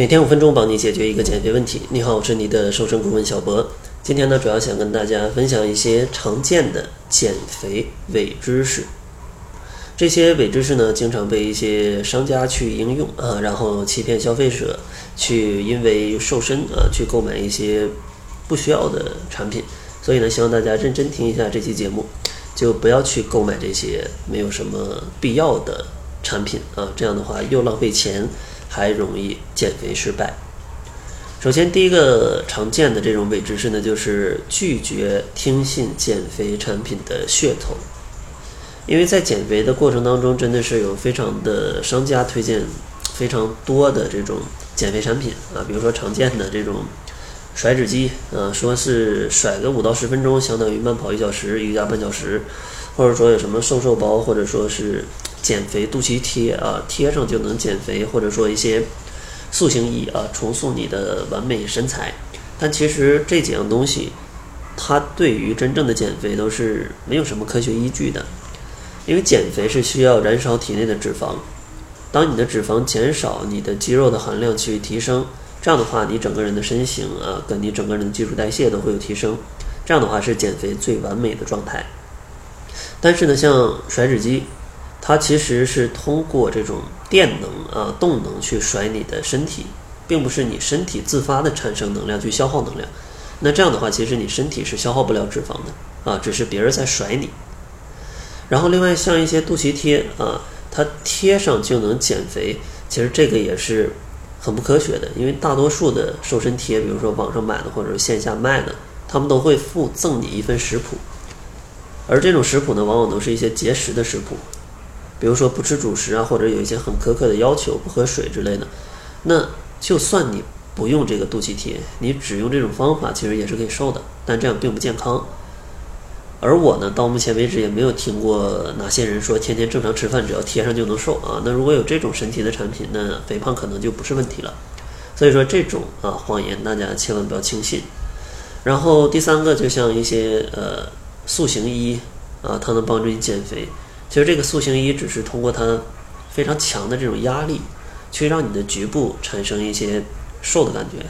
每天五分钟，帮你解决一个减肥问题。你好，我是你的瘦身顾问小博。今天呢，主要想跟大家分享一些常见的减肥伪知识。这些伪知识呢，经常被一些商家去应用啊，然后欺骗消费者，去因为瘦身啊，去购买一些不需要的产品。所以呢，希望大家认真听一下这期节目，就不要去购买这些没有什么必要的产品啊，这样的话又浪费钱。还容易减肥失败。首先，第一个常见的这种伪知识呢，就是拒绝听信减肥产品的噱头。因为在减肥的过程当中，真的是有非常的商家推荐非常多的这种减肥产品啊，比如说常见的这种甩脂机啊，说是甩个五到十分钟，相当于慢跑一小时，瑜伽半小时，或者说有什么瘦瘦包，或者说是。减肥肚脐贴啊，贴上就能减肥，或者说一些塑形仪啊，重塑你的完美身材。但其实这几样东西，它对于真正的减肥都是没有什么科学依据的。因为减肥是需要燃烧体内的脂肪，当你的脂肪减少，你的肌肉的含量去提升，这样的话，你整个人的身形啊，跟你整个人的基础代谢都会有提升。这样的话是减肥最完美的状态。但是呢，像甩脂机。它其实是通过这种电能啊动能去甩你的身体，并不是你身体自发的产生能量去消耗能量。那这样的话，其实你身体是消耗不了脂肪的啊，只是别人在甩你。然后另外像一些肚脐贴啊，它贴上就能减肥，其实这个也是很不科学的，因为大多数的瘦身贴，比如说网上买的或者是线下卖的，他们都会附赠你一份食谱，而这种食谱呢，往往都是一些节食的食谱。比如说不吃主食啊，或者有一些很苛刻的要求，不喝水之类的，那就算你不用这个肚脐贴，你只用这种方法，其实也是可以瘦的，但这样并不健康。而我呢，到目前为止也没有听过哪些人说天天正常吃饭，只要贴上就能瘦啊。那如果有这种神奇的产品，那肥胖可能就不是问题了。所以说这种啊谎言，大家千万不要轻信。然后第三个，就像一些呃塑形衣啊，它能帮助你减肥。其实这个塑形仪只是通过它非常强的这种压力，去让你的局部产生一些瘦的感觉，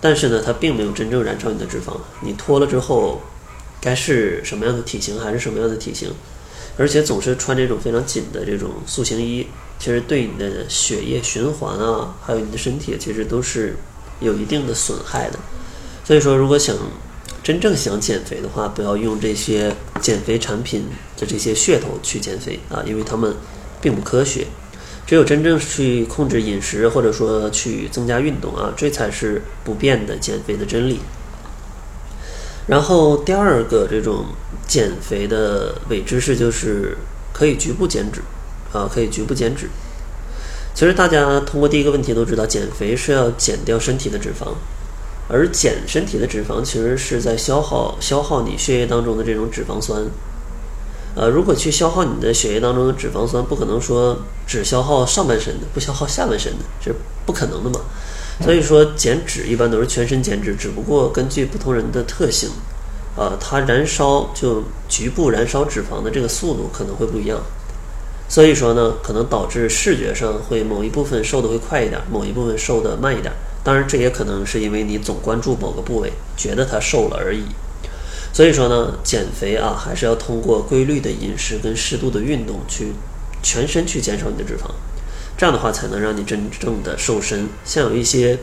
但是呢，它并没有真正燃烧你的脂肪。你脱了之后，该是什么样的体型还是什么样的体型，而且总是穿这种非常紧的这种塑形衣，其实对你的血液循环啊，还有你的身体，其实都是有一定的损害的。所以说，如果想真正想减肥的话，不要用这些减肥产品的这些噱头去减肥啊，因为他们并不科学。只有真正去控制饮食，或者说去增加运动啊，这才是不变的减肥的真理。然后第二个这种减肥的伪知识就是可以局部减脂啊，可以局部减脂。其实大家通过第一个问题都知道，减肥是要减掉身体的脂肪。而减身体的脂肪，其实是在消耗消耗你血液当中的这种脂肪酸。呃，如果去消耗你的血液当中的脂肪酸，不可能说只消耗上半身的，不消耗下半身的，这是不可能的嘛。所以说减脂一般都是全身减脂，只不过根据不同人的特性，啊，它燃烧就局部燃烧脂肪的这个速度可能会不一样。所以说呢，可能导致视觉上会某一部分瘦的会快一点，某一部分瘦的慢一点。当然，这也可能是因为你总关注某个部位，觉得它瘦了而已。所以说呢，减肥啊，还是要通过规律的饮食跟适度的运动，去全身去减少你的脂肪。这样的话，才能让你真正的瘦身。像有一些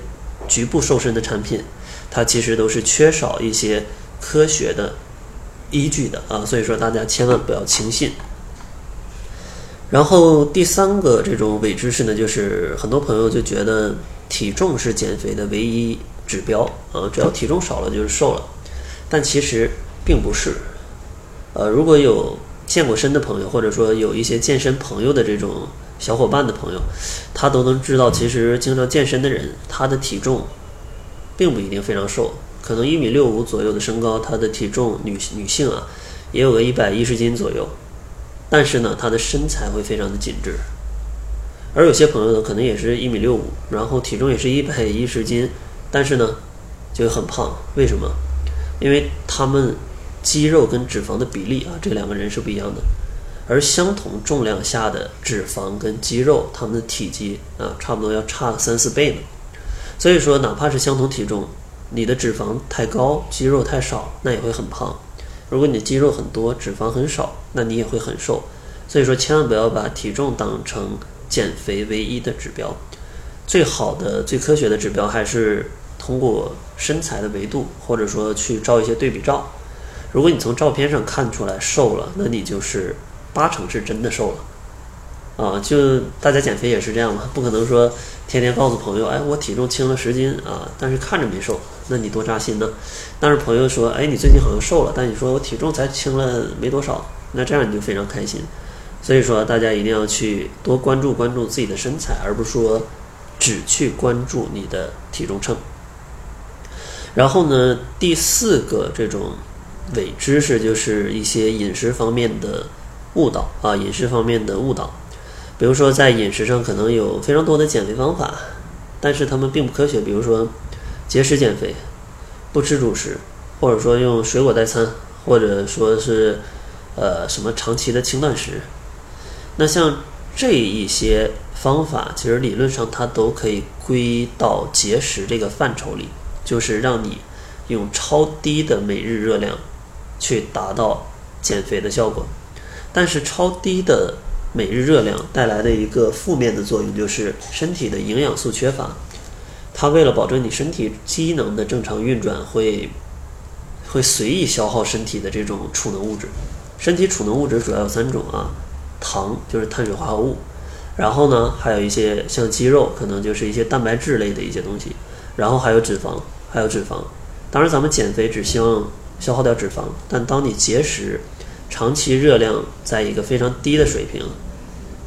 局部瘦身的产品，它其实都是缺少一些科学的依据的啊。所以说，大家千万不要轻信。然后第三个这种伪知识呢，就是很多朋友就觉得。体重是减肥的唯一指标啊，只要体重少了就是瘦了，但其实并不是。呃，如果有健过身的朋友，或者说有一些健身朋友的这种小伙伴的朋友，他都能知道，其实经常健身的人，他的体重并不一定非常瘦，可能一米六五左右的身高，他的体重女女性啊，也有个一百一十斤左右，但是呢，他的身材会非常的紧致。而有些朋友呢，可能也是一米六五，然后体重也是一百一十斤，但是呢，就很胖。为什么？因为他们肌肉跟脂肪的比例啊，这两个人是不一样的。而相同重量下的脂肪跟肌肉，他们的体积啊，差不多要差三四倍呢。所以说，哪怕是相同体重，你的脂肪太高，肌肉太少，那也会很胖；如果你的肌肉很多，脂肪很少，那你也会很瘦。所以说，千万不要把体重当成减肥唯一的指标。最好的、最科学的指标还是通过身材的维度，或者说去照一些对比照。如果你从照片上看出来瘦了，那你就是八成是真的瘦了。啊，就大家减肥也是这样嘛，不可能说天天告诉朋友，哎，我体重轻了十斤啊，但是看着没瘦，那你多扎心呢？但是朋友说，哎，你最近好像瘦了，但你说我体重才轻了没多少，那这样你就非常开心。所以说，大家一定要去多关注关注自己的身材，而不是说只去关注你的体重秤。然后呢，第四个这种伪知识就是一些饮食方面的误导啊，饮食方面的误导。比如说，在饮食上可能有非常多的减肥方法，但是他们并不科学。比如说，节食减肥，不吃主食，或者说用水果代餐，或者说是呃什么长期的轻断食。那像这一些方法，其实理论上它都可以归到节食这个范畴里，就是让你用超低的每日热量去达到减肥的效果。但是超低的每日热量带来的一个负面的作用，就是身体的营养素缺乏。它为了保证你身体机能的正常运转，会会随意消耗身体的这种储能物质。身体储能物质主要有三种啊，糖就是碳水化合物，然后呢还有一些像肌肉，可能就是一些蛋白质类的一些东西，然后还有脂肪，还有脂肪。当然咱们减肥只希望消耗掉脂肪，但当你节食。长期热量在一个非常低的水平，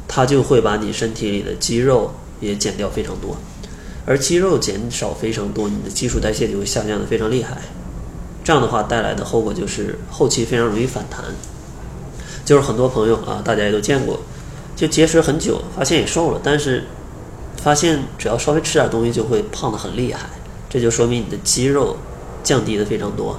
它就会把你身体里的肌肉也减掉非常多，而肌肉减少非常多，你的基础代谢就会下降的非常厉害。这样的话带来的后果就是后期非常容易反弹。就是很多朋友啊，大家也都见过，就节食很久，发现也瘦了，但是发现只要稍微吃点东西就会胖得很厉害，这就说明你的肌肉降低的非常多。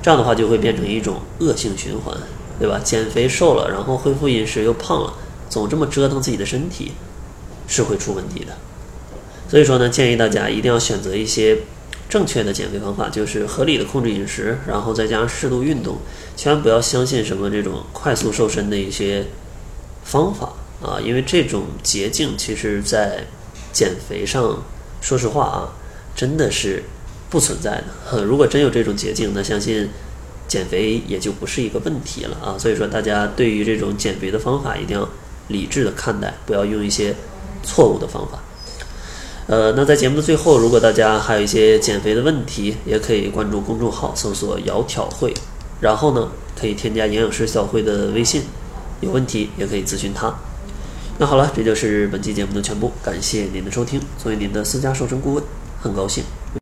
这样的话就会变成一种恶性循环。对吧？减肥瘦了，然后恢复饮食又胖了，总这么折腾自己的身体，是会出问题的。所以说呢，建议大家一定要选择一些正确的减肥方法，就是合理的控制饮食，然后再加上适度运动。千万不要相信什么这种快速瘦身的一些方法啊，因为这种捷径其实在减肥上，说实话啊，真的是不存在的。如果真有这种捷径，那相信。减肥也就不是一个问题了啊，所以说大家对于这种减肥的方法一定要理智的看待，不要用一些错误的方法。呃，那在节目的最后，如果大家还有一些减肥的问题，也可以关注公众号搜索“窈窕会”，然后呢可以添加营养师小慧的微信，有问题也可以咨询他。那好了，这就是本期节目的全部，感谢您的收听。作为您的私家瘦身顾问，很高兴。